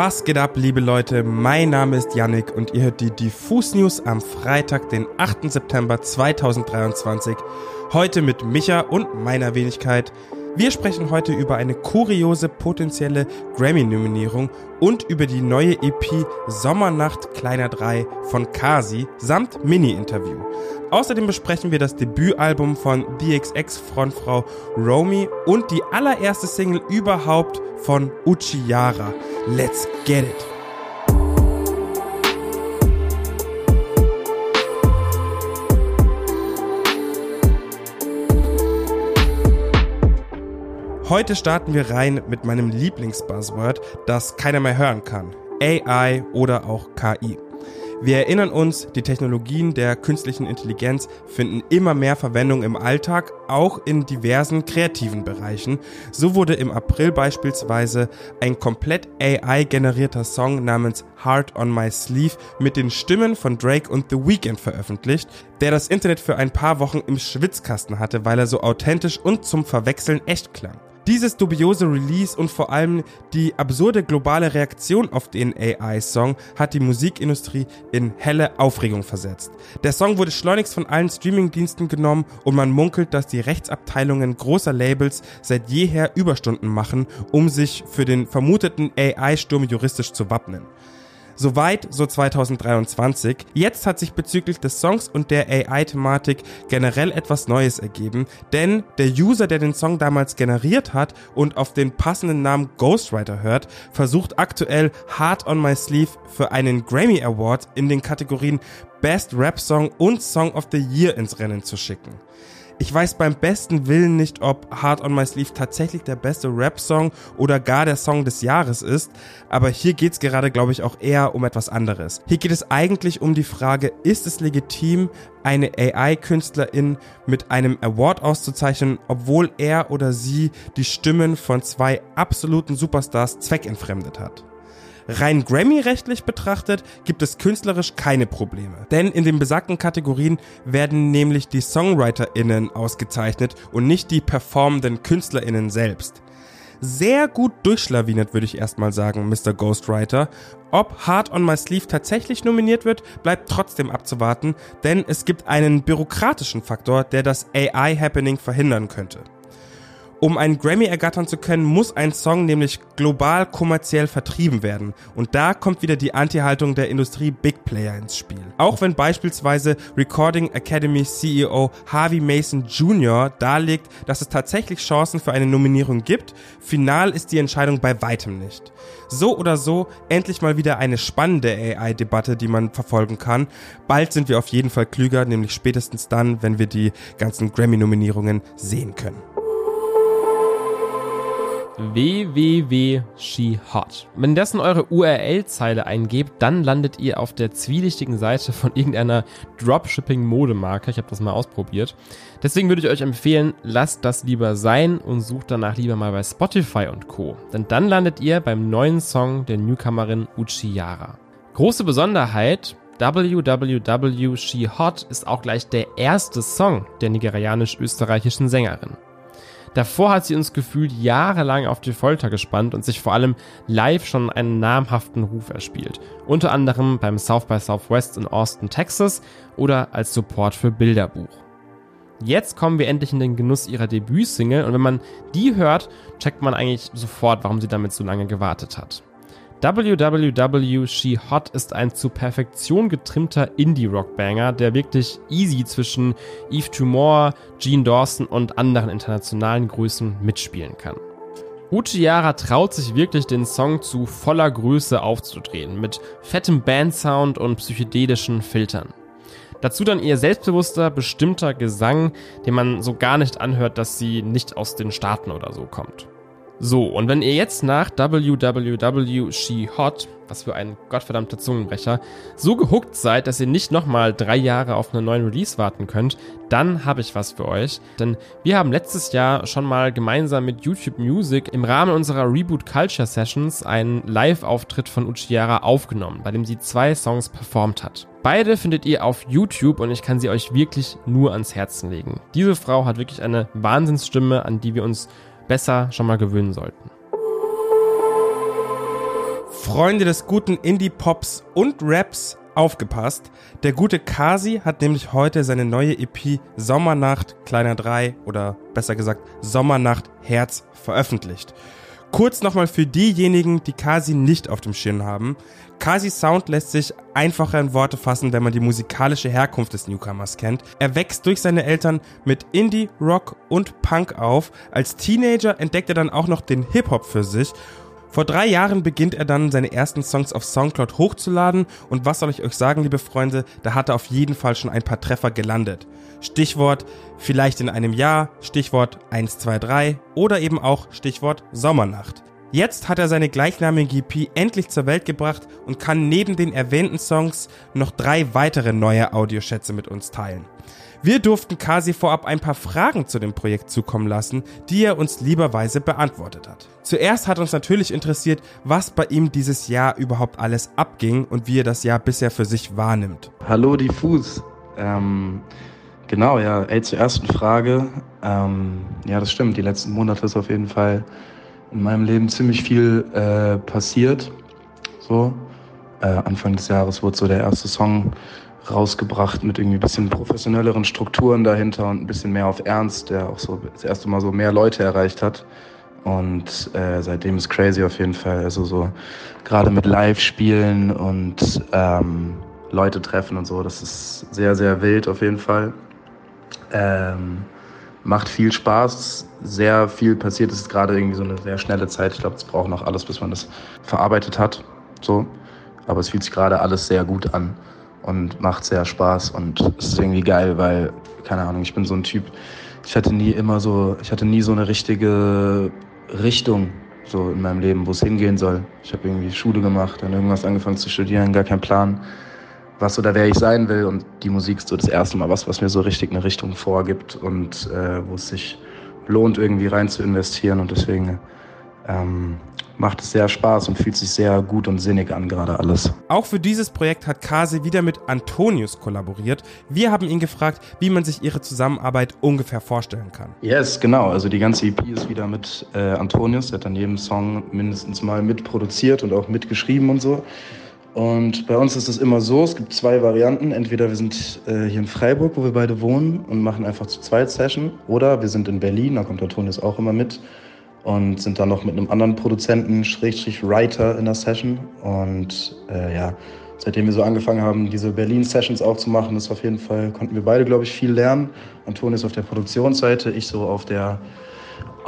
Was geht ab, liebe Leute? Mein Name ist Yannick und ihr hört die Diffus News am Freitag, den 8. September 2023. Heute mit Micha und meiner Wenigkeit. Wir sprechen heute über eine kuriose potenzielle Grammy-Nominierung und über die neue EP Sommernacht Kleiner 3 von Kasi samt Mini-Interview. Außerdem besprechen wir das Debütalbum von DXX-Frontfrau Romy und die allererste Single überhaupt von Uchiyara. Let's get it! Heute starten wir rein mit meinem Lieblingsbuzzword, das keiner mehr hören kann. AI oder auch KI. Wir erinnern uns, die Technologien der künstlichen Intelligenz finden immer mehr Verwendung im Alltag, auch in diversen kreativen Bereichen. So wurde im April beispielsweise ein komplett AI-generierter Song namens Heart on My Sleeve mit den Stimmen von Drake und The Weeknd veröffentlicht, der das Internet für ein paar Wochen im Schwitzkasten hatte, weil er so authentisch und zum Verwechseln echt klang. Dieses dubiose Release und vor allem die absurde globale Reaktion auf den AI-Song hat die Musikindustrie in helle Aufregung versetzt. Der Song wurde schleunigst von allen Streamingdiensten genommen und man munkelt, dass die Rechtsabteilungen großer Labels seit jeher Überstunden machen, um sich für den vermuteten AI-Sturm juristisch zu wappnen. Soweit so 2023. Jetzt hat sich bezüglich des Songs und der AI-Thematik generell etwas Neues ergeben, denn der User, der den Song damals generiert hat und auf den passenden Namen Ghostwriter hört, versucht aktuell Hard on My Sleeve für einen Grammy Award in den Kategorien Best Rap Song und Song of the Year ins Rennen zu schicken. Ich weiß beim besten Willen nicht, ob Hard on My Sleeve tatsächlich der beste Rap-Song oder gar der Song des Jahres ist, aber hier geht's gerade, glaube ich, auch eher um etwas anderes. Hier geht es eigentlich um die Frage, ist es legitim, eine AI-Künstlerin mit einem Award auszuzeichnen, obwohl er oder sie die Stimmen von zwei absoluten Superstars zweckentfremdet hat? Rein Grammy-rechtlich betrachtet gibt es künstlerisch keine Probleme. Denn in den besagten Kategorien werden nämlich die SongwriterInnen ausgezeichnet und nicht die performenden KünstlerInnen selbst. Sehr gut durchschlawinert, würde ich erstmal sagen, Mr. Ghostwriter. Ob Hard on My Sleeve tatsächlich nominiert wird, bleibt trotzdem abzuwarten, denn es gibt einen bürokratischen Faktor, der das AI-Happening verhindern könnte. Um einen Grammy ergattern zu können, muss ein Song nämlich global kommerziell vertrieben werden. Und da kommt wieder die Anti-Haltung der Industrie Big Player ins Spiel. Auch wenn beispielsweise Recording Academy CEO Harvey Mason Jr. darlegt, dass es tatsächlich Chancen für eine Nominierung gibt, final ist die Entscheidung bei weitem nicht. So oder so, endlich mal wieder eine spannende AI-Debatte, die man verfolgen kann. Bald sind wir auf jeden Fall klüger, nämlich spätestens dann, wenn wir die ganzen Grammy-Nominierungen sehen können www.shehot. Wenn dessen eure URL-Zeile eingebt, dann landet ihr auf der zwielichtigen Seite von irgendeiner Dropshipping-Modemarke. Ich habe das mal ausprobiert. Deswegen würde ich euch empfehlen, lasst das lieber sein und sucht danach lieber mal bei Spotify und Co. Denn dann landet ihr beim neuen Song der Newcomerin Uchiyara. Große Besonderheit, www She Hot ist auch gleich der erste Song der nigerianisch-österreichischen Sängerin. Davor hat sie uns gefühlt jahrelang auf die Folter gespannt und sich vor allem live schon einen namhaften Ruf erspielt. Unter anderem beim South by Southwest in Austin, Texas oder als Support für Bilderbuch. Jetzt kommen wir endlich in den Genuss ihrer Debütsingle und wenn man die hört, checkt man eigentlich sofort, warum sie damit so lange gewartet hat. WWW She Hot ist ein zur Perfektion getrimmter Indie-Rock-Banger, der wirklich easy zwischen Eve Tumor, Gene Dawson und anderen internationalen Größen mitspielen kann. Uchiara traut sich wirklich, den Song zu voller Größe aufzudrehen, mit fettem Bandsound und psychedelischen Filtern. Dazu dann ihr selbstbewusster, bestimmter Gesang, den man so gar nicht anhört, dass sie nicht aus den Staaten oder so kommt. So, und wenn ihr jetzt nach www She Hot, was für ein gottverdammter Zungenbrecher, so gehuckt seid, dass ihr nicht nochmal drei Jahre auf einen neuen Release warten könnt, dann habe ich was für euch. Denn wir haben letztes Jahr schon mal gemeinsam mit YouTube Music im Rahmen unserer Reboot Culture Sessions einen Live-Auftritt von Uchiara aufgenommen, bei dem sie zwei Songs performt hat. Beide findet ihr auf YouTube und ich kann sie euch wirklich nur ans Herzen legen. Diese Frau hat wirklich eine Wahnsinnsstimme, an die wir uns besser schon mal gewöhnen sollten. Freunde des guten Indie-Pops und Raps, aufgepasst. Der gute Kasi hat nämlich heute seine neue EP Sommernacht Kleiner 3 oder besser gesagt Sommernacht Herz veröffentlicht. Kurz nochmal für diejenigen, die Kasi nicht auf dem Schirm haben. Kasis Sound lässt sich einfacher in Worte fassen, wenn man die musikalische Herkunft des Newcomers kennt. Er wächst durch seine Eltern mit Indie, Rock und Punk auf. Als Teenager entdeckt er dann auch noch den Hip-Hop für sich vor drei Jahren beginnt er dann seine ersten Songs auf Soundcloud hochzuladen und was soll ich euch sagen, liebe Freunde, da hat er auf jeden Fall schon ein paar Treffer gelandet. Stichwort vielleicht in einem Jahr, Stichwort 123 oder eben auch Stichwort Sommernacht. Jetzt hat er seine gleichnamige EP endlich zur Welt gebracht und kann neben den erwähnten Songs noch drei weitere neue Audioschätze mit uns teilen. Wir durften Kasi vorab ein paar Fragen zu dem Projekt zukommen lassen, die er uns lieberweise beantwortet hat. Zuerst hat uns natürlich interessiert, was bei ihm dieses Jahr überhaupt alles abging und wie er das Jahr bisher für sich wahrnimmt. Hallo Diffus. Ähm, genau, ja, ey, zur ersten Frage. Ähm, ja, das stimmt. Die letzten Monate ist auf jeden Fall in meinem Leben ziemlich viel äh, passiert. So. Äh, Anfang des Jahres wurde so der erste Song rausgebracht mit irgendwie ein bisschen professionelleren Strukturen dahinter und ein bisschen mehr auf Ernst, der auch so das erste Mal so mehr Leute erreicht hat. Und äh, seitdem ist crazy auf jeden Fall. Also so gerade mit Live-Spielen und ähm, Leute treffen und so, das ist sehr, sehr wild auf jeden Fall. Ähm, macht viel Spaß, sehr viel passiert. Es ist gerade irgendwie so eine sehr schnelle Zeit. Ich glaube, es braucht noch alles, bis man das verarbeitet hat. So. Aber es fühlt sich gerade alles sehr gut an und macht sehr Spaß und es ist irgendwie geil, weil, keine Ahnung, ich bin so ein Typ, ich hatte nie immer so, ich hatte nie so eine richtige Richtung so in meinem Leben, wo es hingehen soll. Ich habe irgendwie Schule gemacht, dann irgendwas angefangen zu studieren, gar keinen Plan, was oder wer ich sein will. Und die Musik ist so das erste Mal was, was mir so richtig eine Richtung vorgibt und äh, wo es sich lohnt, irgendwie rein zu investieren. Und deswegen ähm, macht es sehr Spaß und fühlt sich sehr gut und sinnig an, gerade alles. Auch für dieses Projekt hat Kase wieder mit Antonius kollaboriert. Wir haben ihn gefragt, wie man sich ihre Zusammenarbeit ungefähr vorstellen kann. Yes, genau. Also die ganze EP ist wieder mit äh, Antonius. Der hat an jedem Song mindestens mal mitproduziert und auch mitgeschrieben und so. Und bei uns ist es immer so, es gibt zwei Varianten. Entweder wir sind äh, hier in Freiburg, wo wir beide wohnen und machen einfach zu zweit Session. Oder wir sind in Berlin, da kommt Antonius auch immer mit und sind dann noch mit einem anderen Produzenten, Schrägstrich Writer in der Session. Und äh, ja, seitdem wir so angefangen haben, diese Berlin-Sessions auch zu machen, ist auf jeden Fall, konnten wir beide, glaube ich, viel lernen. Anton ist auf der Produktionsseite, ich so auf der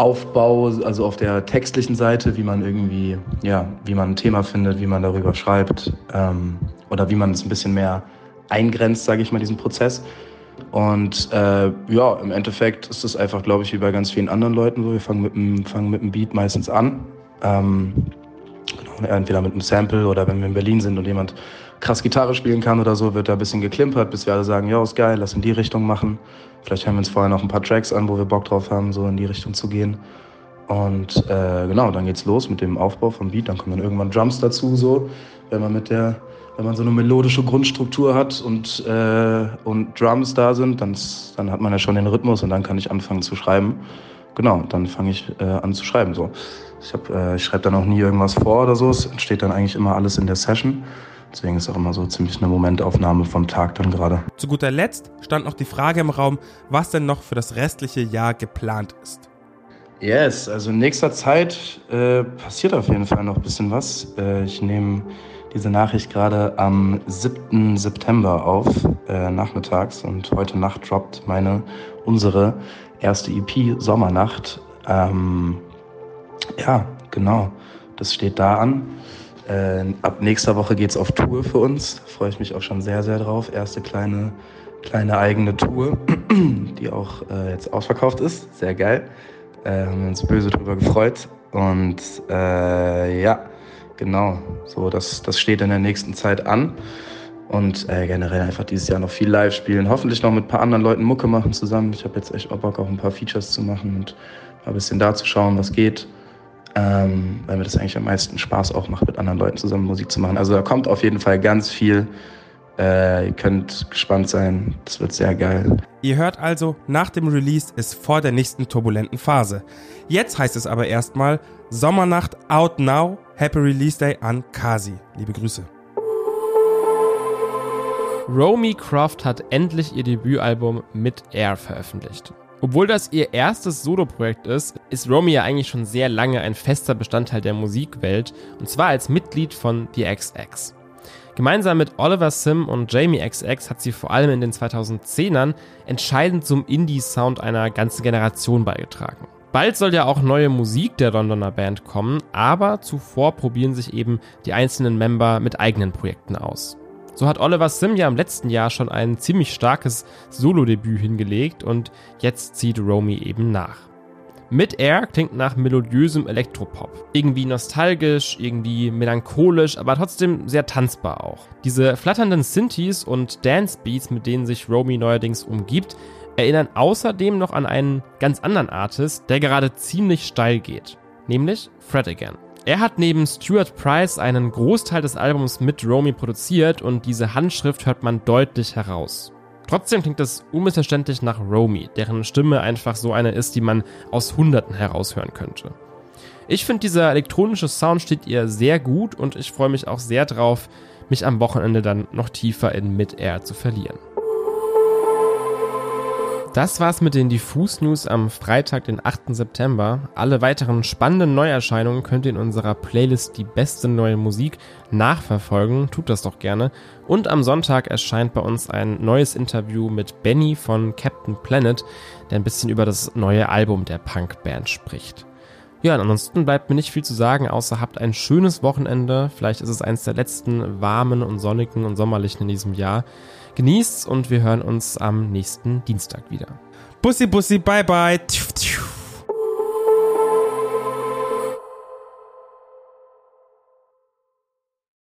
Aufbau, also auf der textlichen Seite, wie man irgendwie, ja, wie man ein Thema findet, wie man darüber schreibt ähm, oder wie man es ein bisschen mehr eingrenzt, sage ich mal, diesen Prozess. Und äh, ja, im Endeffekt ist es einfach, glaube ich, wie bei ganz vielen anderen Leuten so. Wir fangen mit einem, mit Beat meistens an. Ähm, entweder mit einem Sample oder wenn wir in Berlin sind und jemand krass Gitarre spielen kann oder so, wird da ein bisschen geklimpert, bis wir alle sagen, ja, ist geil, lass in die Richtung machen. Vielleicht hören wir uns vorher noch ein paar Tracks an, wo wir Bock drauf haben, so in die Richtung zu gehen. Und äh, genau, dann geht's los mit dem Aufbau vom Beat. Dann kommen dann irgendwann Drums dazu, so, wenn man mit der wenn man so eine melodische Grundstruktur hat und, äh, und Drums da sind, dann, dann hat man ja schon den Rhythmus und dann kann ich anfangen zu schreiben. Genau, dann fange ich äh, an zu schreiben. So. Ich, äh, ich schreibe dann auch nie irgendwas vor oder so. Es entsteht dann eigentlich immer alles in der Session. Deswegen ist auch immer so ziemlich eine Momentaufnahme vom Tag dann gerade. Zu guter Letzt stand noch die Frage im Raum, was denn noch für das restliche Jahr geplant ist. Yes, also in nächster Zeit äh, passiert auf jeden Fall noch ein bisschen was. Äh, ich nehme diese Nachricht gerade am 7. September auf, äh, nachmittags. Und heute Nacht droppt meine, unsere erste EP Sommernacht. Ähm, ja, genau. Das steht da an. Äh, ab nächster Woche geht's auf Tour für uns. Freue ich mich auch schon sehr, sehr drauf. Erste kleine, kleine eigene Tour, die auch äh, jetzt ausverkauft ist. Sehr geil. Äh, haben wir uns böse drüber gefreut. Und äh, ja, Genau, so das, das steht in der nächsten Zeit an. Und äh, generell einfach dieses Jahr noch viel live spielen. Hoffentlich noch mit ein paar anderen Leuten Mucke machen zusammen. Ich habe jetzt echt Bock, auch ein paar Features zu machen und ein bisschen da zu schauen, was geht. Ähm, weil mir das eigentlich am meisten Spaß auch macht, mit anderen Leuten zusammen Musik zu machen. Also da kommt auf jeden Fall ganz viel Äh, ihr könnt gespannt sein, das wird sehr geil. Ihr hört also, nach dem Release ist vor der nächsten turbulenten Phase. Jetzt heißt es aber erstmal Sommernacht out now, Happy Release Day an Kasi. Liebe Grüße. Romy Croft hat endlich ihr Debütalbum Mit Air veröffentlicht. Obwohl das ihr erstes Soloprojekt ist, ist Romy ja eigentlich schon sehr lange ein fester Bestandteil der Musikwelt und zwar als Mitglied von The XX. Gemeinsam mit Oliver Sim und Jamie XX hat sie vor allem in den 2010ern entscheidend zum Indie-Sound einer ganzen Generation beigetragen. Bald soll ja auch neue Musik der Londoner Band kommen, aber zuvor probieren sich eben die einzelnen Member mit eigenen Projekten aus. So hat Oliver Sim ja im letzten Jahr schon ein ziemlich starkes Solo-Debüt hingelegt und jetzt zieht Romy eben nach. Mit Air klingt nach melodiösem Elektropop. Irgendwie nostalgisch, irgendwie melancholisch, aber trotzdem sehr tanzbar auch. Diese flatternden Synthes und Dance-Beats, mit denen sich Romy neuerdings umgibt, erinnern außerdem noch an einen ganz anderen Artist, der gerade ziemlich steil geht. Nämlich Fred Again. Er hat neben Stuart Price einen Großteil des Albums mit Romy produziert und diese Handschrift hört man deutlich heraus. Trotzdem klingt es unmissverständlich nach Romy, deren Stimme einfach so eine ist, die man aus Hunderten heraushören könnte. Ich finde, dieser elektronische Sound steht ihr sehr gut und ich freue mich auch sehr drauf, mich am Wochenende dann noch tiefer in Mid-Air zu verlieren. Das war's mit den Diffus News am Freitag, den 8. September. Alle weiteren spannenden Neuerscheinungen könnt ihr in unserer Playlist Die beste neue Musik nachverfolgen. Tut das doch gerne. Und am Sonntag erscheint bei uns ein neues Interview mit Benny von Captain Planet, der ein bisschen über das neue Album der Punkband spricht. Ja, ansonsten bleibt mir nicht viel zu sagen, außer habt ein schönes Wochenende. Vielleicht ist es eins der letzten warmen und sonnigen und sommerlichen in diesem Jahr. Genießt's und wir hören uns am nächsten Dienstag wieder. Bussi, bussi, bye, bye.